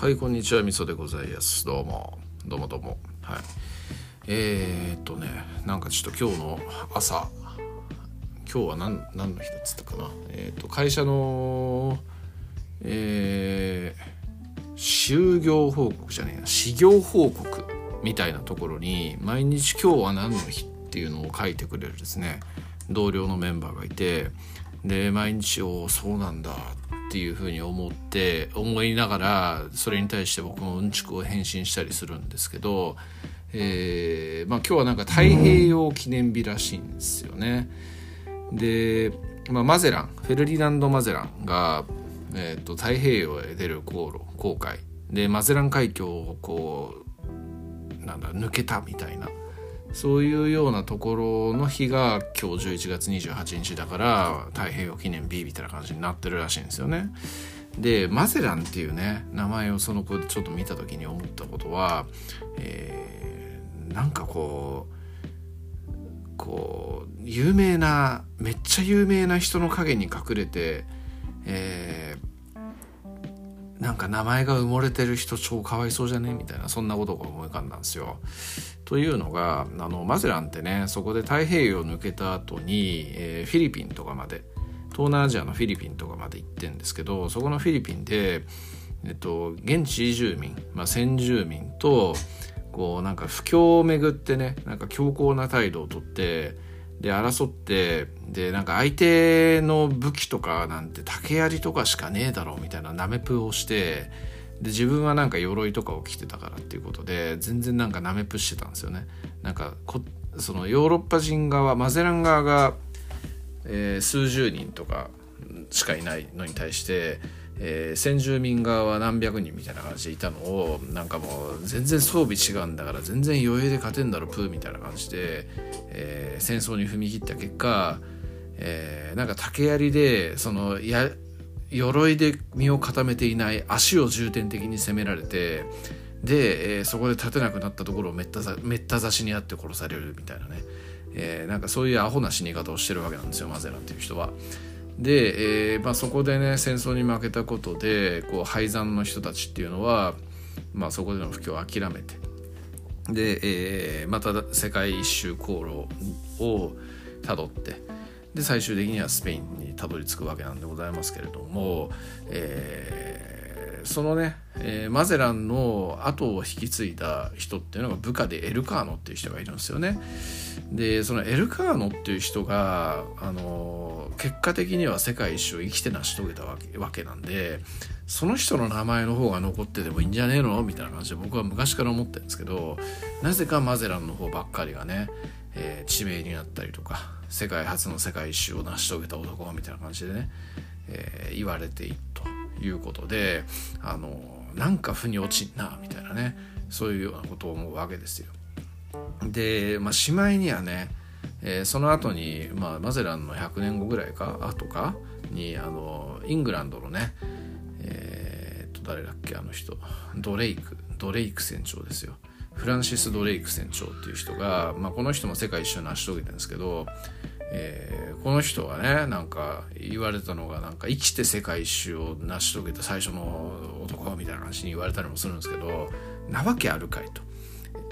はいこんにちはみそでございます。どうも。どうもどうも。はい。えー、っとねなんかちょっと今日の朝今日は何何の日だっつったかな。えー、っと会社のえー、就業報告じゃねえな始業報告みたいなところに毎日今日は何の日っていうのを書いてくれるですね。同僚のメンバーがいてで毎日をそうなんだ。ってていうふうに思って思いながらそれに対して僕もうんちくを返信したりするんですけど、えーまあ、今日はなんか太平洋記念日らしいんですよね。で、まあ、マゼランフェルディナンド・マゼランが、えーと、太平洋へ出る航路航海でマゼラン海峡をこうなんだ抜けたみたいなそういうようなところの日が今日11月28日だから太平洋記念日みたいな感じになってるらしいんですよね。でマゼランっていうね名前をその子でちょっと見た時に思ったことは、えー、なんかこうこう有名なめっちゃ有名な人の陰に隠れて、えー、なんか名前が埋もれてる人超かわいそうじゃね？みたいなそんなことが思い浮かんだんですよ。というのがあのマゼランってねそこで太平洋を抜けた後に、えー、フィリピンとかまで東南アジアのフィリピンとかまで行ってんですけどそこのフィリピンで、えっと、現地住民、まあ、先住民とこうなんか不況をめぐってねなんか強硬な態度をとってで争ってでなんか相手の武器とかなんて竹槍とかしかねえだろうみたいなナメプをしてで自分はなんか鎧とかを着てたからっていうことで全然なんかなめプしてたんですよね。なんかこそのヨーロッパ人側マゼラン側が、えー、数十人とかしかいないのに対して、えー、先住民側は何百人みたいな感じでいたのをなんかもう全然装備違うんだから全然余裕で勝てんだろプーみたいな感じで、えー、戦争に踏み切った結果、えー、なんか竹槍でそのや鎧で身を固めていない足を重点的に攻められてで、えー、そこで立てなくなったところをめっためった刺しにあって殺されるみたいなね、えー、なんかそういうアホな死に方をしてるわけなんですよマゼランっていう人は。で、えーまあ、そこでね戦争に負けたことでこう廃山の人たちっていうのは、まあ、そこでの布教を諦めて。で、えー、また世界一周航路をたどってで最終的にはスペインにたどり着くわけなんでございますけれども、えー、そのね、えー、マゼランの後を引き継いだ人っていうのが部下でエルカーノっていう人がいるんですよね。でそのエルカーノっていう人があの結果的には世界一周生きて成し遂げたわけわけなんでその人の名前の方が残っててもいいんじゃねえのみたいな感じで僕は昔から思ってるんですけどなぜかマゼランの方ばっかりがね、えー、地名になったりとか世界初の世界一周を成し遂げた男みたいな感じでね、えー、言われているということであのなんか腑に落ちんなみたいなねそういうようなことを思うわけですよ。で、まあ、しまいにはね、えー、その後に、まあ、マゼランの100年後ぐらいか後かにあのイングランドのねえー、っと誰だっけあの人ドレイクドレイク船長ですよ。フランシス・ドレイク船長っていう人が、まあ、この人も世界一周成し遂げてるんですけど、えー、この人はねなんか言われたのがなんか生きて世界一周を成し遂げた最初の男みたいな話に言われたりもするんですけどなわけあるかいと。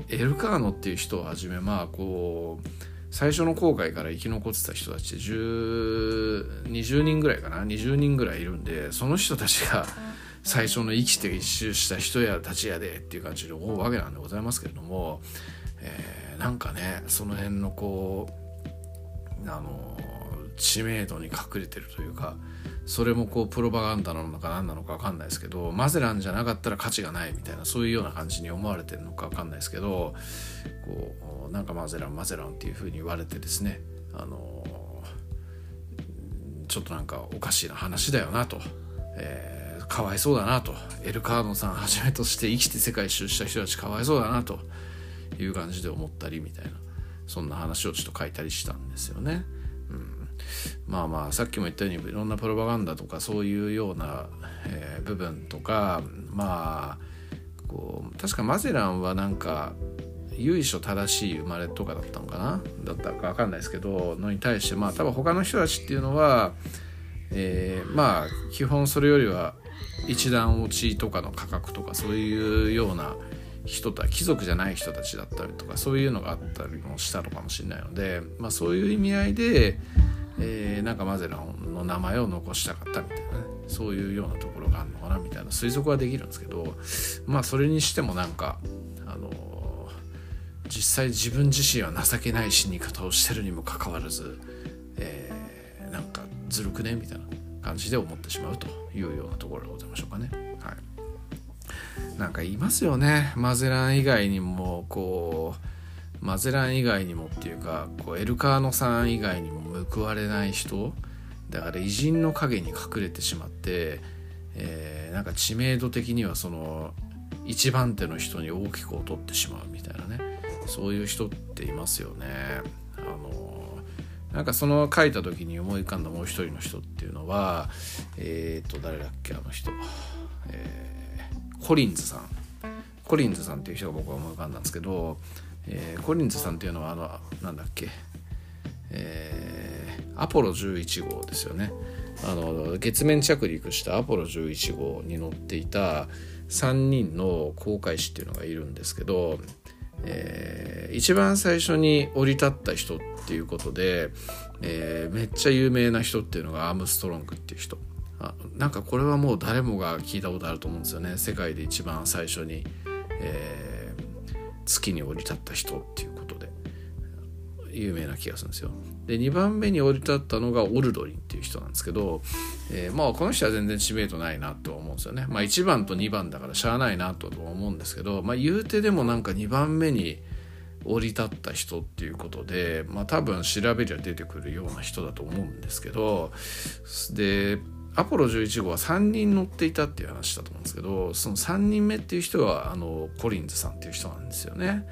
エルカーノっていう人をはじめまあこう最初の航海から生き残ってた人たちで20人ぐらいかな20人ぐらいいるんでその人たちが最初の生きて一周した人やたちやでっていう感じで思うわけなんでございますけれども、えー、なんかねその辺のこうあの知名度に隠れてるというかそれもこうプロパガンダなのか何なのか分かんないですけどマゼランじゃなかったら価値がないみたいなそういうような感じに思われてるのか分かんないですけどこうなんかマゼランマゼランっていうふうに言われてですねあのちょっとなんかおかしいな話だよなと。えーかわいそうだなとエルカーノさんはじめとして生きて世界一周した人たちかわいそうだなという感じで思ったりみたいなそんな話をちょっと書いたりしたんですよね。うん、まあまあさっきも言ったようにいろんなプロパガンダとかそういうような、えー、部分とかまあこう確かマゼランはなんか由緒正しい生まれとかだったのかな？だったか分かんないですけどのに対してまあ多分他の人たちっていうのは、えー、まあ基本それよりは一段落ちとかの価格とかそういうような人た貴族じゃない人たちだったりとかそういうのがあったりもしたのかもしれないので、まあ、そういう意味合いで、えー、なんかマゼランの名前を残したかったみたいなねそういうようなところがあるのかなみたいな推測はできるんですけどまあそれにしてもなんかあの実際自分自身は情けない死に方をしてるにもかかわらず、えー、なんかずるくねみたいな感じで思ってしまうというようなところでございましょうかね。なんかいますよね。マゼラン以外にもこうマゼラン以外にもっていうかこうエルカーノさん以外にも報われない人。だから偉人の陰に隠れてしまって、えー、なんか知名度的にはその一番手の人に大きく劣ってしまうみたいなね。そういう人っていますよね。あのなんかその書いた時に思い浮かんだもう一人の人っていうのはえっ、と誰だっけあの人、コリンズさん。コリンズさんっていう人が僕は思い浮かんだんですけど、えー、コリンズさんっていうのはあのなんだっけえー、アポロ11号ですよね。あの月面着陸したアポロ11号に乗っていた3人の航海士っていうのがいるんですけど、えー、一番最初に降り立った人っていうことで、えー、めっちゃ有名な人っていうのがアームストロングっていう人。あなんかこれはもう誰もが聞いたことあると思うんですよね。世界で一番最初に、えー、月に降り立った人っていうことで。有名な気がするんですよ。で2番目に降り立ったのがオルドリンっていう人なんですけど、えー、まあこの人は全然知名度ないなとは思うんですよね。まあ1番と2番だからしゃあないなとは思うんですけどまあ言うてでもなんか2番目に降り立った人っていうことでまあ多分調べりゃ出てくるような人だと思うんですけどでアポロ11号は3人乗っていたっていう話だと思うんですけどその3人目っていう人はあのコリンズさんっていう人なんですよね。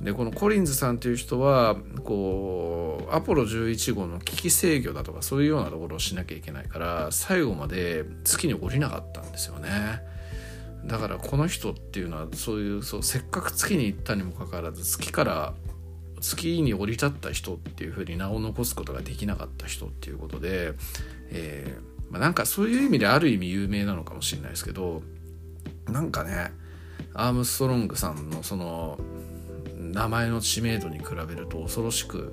でこのコリンズさんっていう人はこうアポロ11号の危機制御だとかそういうようなところをしなきゃいけないから最後まで月に降りなかったんですよね。だからこの人っていうのはそういうそうせっかく月に行ったにもかかわらず月から月に降り立った人っていうふうに名を残すことができなかった人っていうことで、えーまあ、なんかそういう意味である意味有名なのかもしれないですけどなんかねアームストロングさんのその名前の知名度に比べると恐ろしく、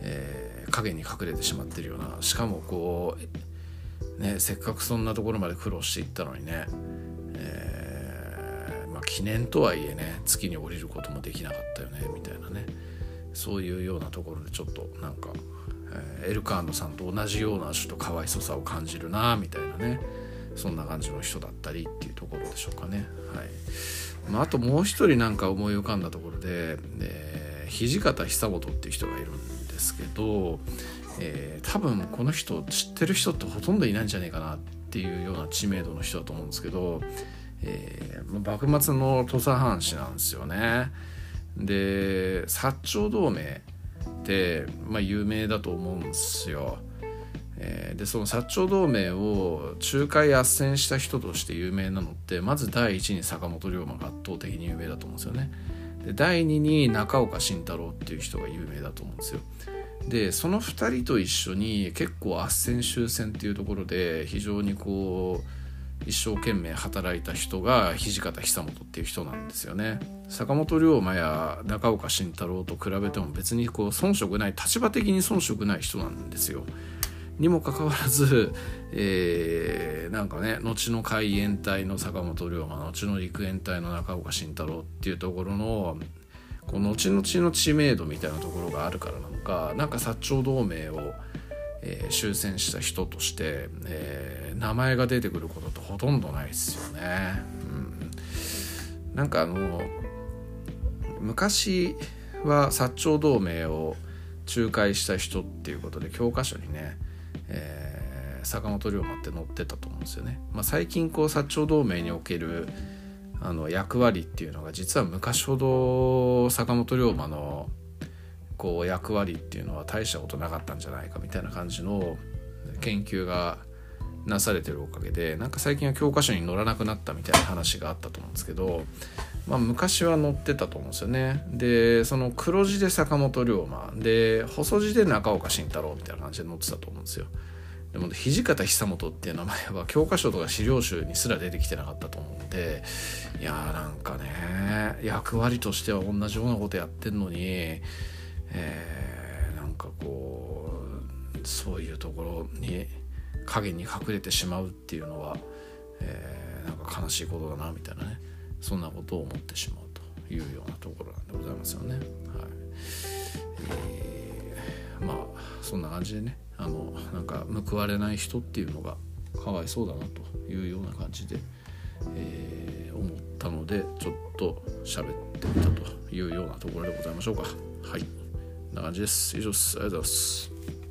えー、影に隠れてしまってるようなしかもこう、ね、せっかくそんなところまで苦労していったのにね、えー、まあ、記念とはいえね月に降りることもできなかったよねみたいなねそういうようなところでちょっとなんかエルカーノさんと同じようなちょっとかわいそさを感じるなみたいなねそんな感じの人だったりっていうところでしょうかね。はいまあ、あともう一人なんか思い浮かんだところで、えー、土方久本っていう人がいるんですけど、えー、多分この人知ってる人ってほとんどいないんじゃないかなっていうような知名度の人だと思うんですけど、えー、幕末の土佐藩士なんですよね。で薩長同盟、まあ、有名だと思うんですよ。えー、でその薩長同盟を仲介斡旋した人として有名なのってまず第一に坂本龍馬が圧倒的に有名だと思うんですよね。で第二に中岡慎太郎っていう人が有名だと思うんですよ。でその2人と一緒に結構斡旋終戦っていうところで非常にこう一生懸命働いた人が土方久本っていう人なんですよね。坂本龍馬や中岡慎太郎と比べても別にこう遜色ない立場的に遜色ない人なんですよ。にもかかわらず、えー、なんかね後の海援隊の坂本龍馬後の陸援隊の中岡慎太郎っていうところのこの後々の知名度みたいなところがあるからなのかなんか薩長同盟をえー、終戦した人として、えー、名前が出てくることってほとんどないですよね。うん、なんかあの昔は薩長同盟を仲介した人っていうことで教科書にね、えー、坂本龍馬って載ってたと思うんですよね。まあ、最近こう薩長同盟におけるあの役割っていうのが実は昔ほど坂本龍馬のこう役割っていうのは大したことなかったんじゃないかみたいな感じの研究がなされてるおかげでなんか最近は教科書に載らなくなったみたいな話があったと思うんですけど、まあ、昔は載ってたと思うんですよね。でその黒字で坂本龍馬。で細字で中岡慎太郎みたいな感じで載ってたと思うんですよ。でも土方久本っていう名前は教科書とか資料集にすら出てきてなかったと思うんでいやーなんかね役割としては同じようなことやってんのに、えー、なんかこうそういうところに影に隠れてしまうっていうのは、えー、なんか悲しいことだなみたいなねそんなことを思ってしまうというようなところなんでございますよね。はい。えー、まあそんな感じでねあのなんか報われない人っていうのがかわいそうだなというような感じで、えー、思ったのでちょっと喋ってみたというようなところでございましょうか。はい。こんな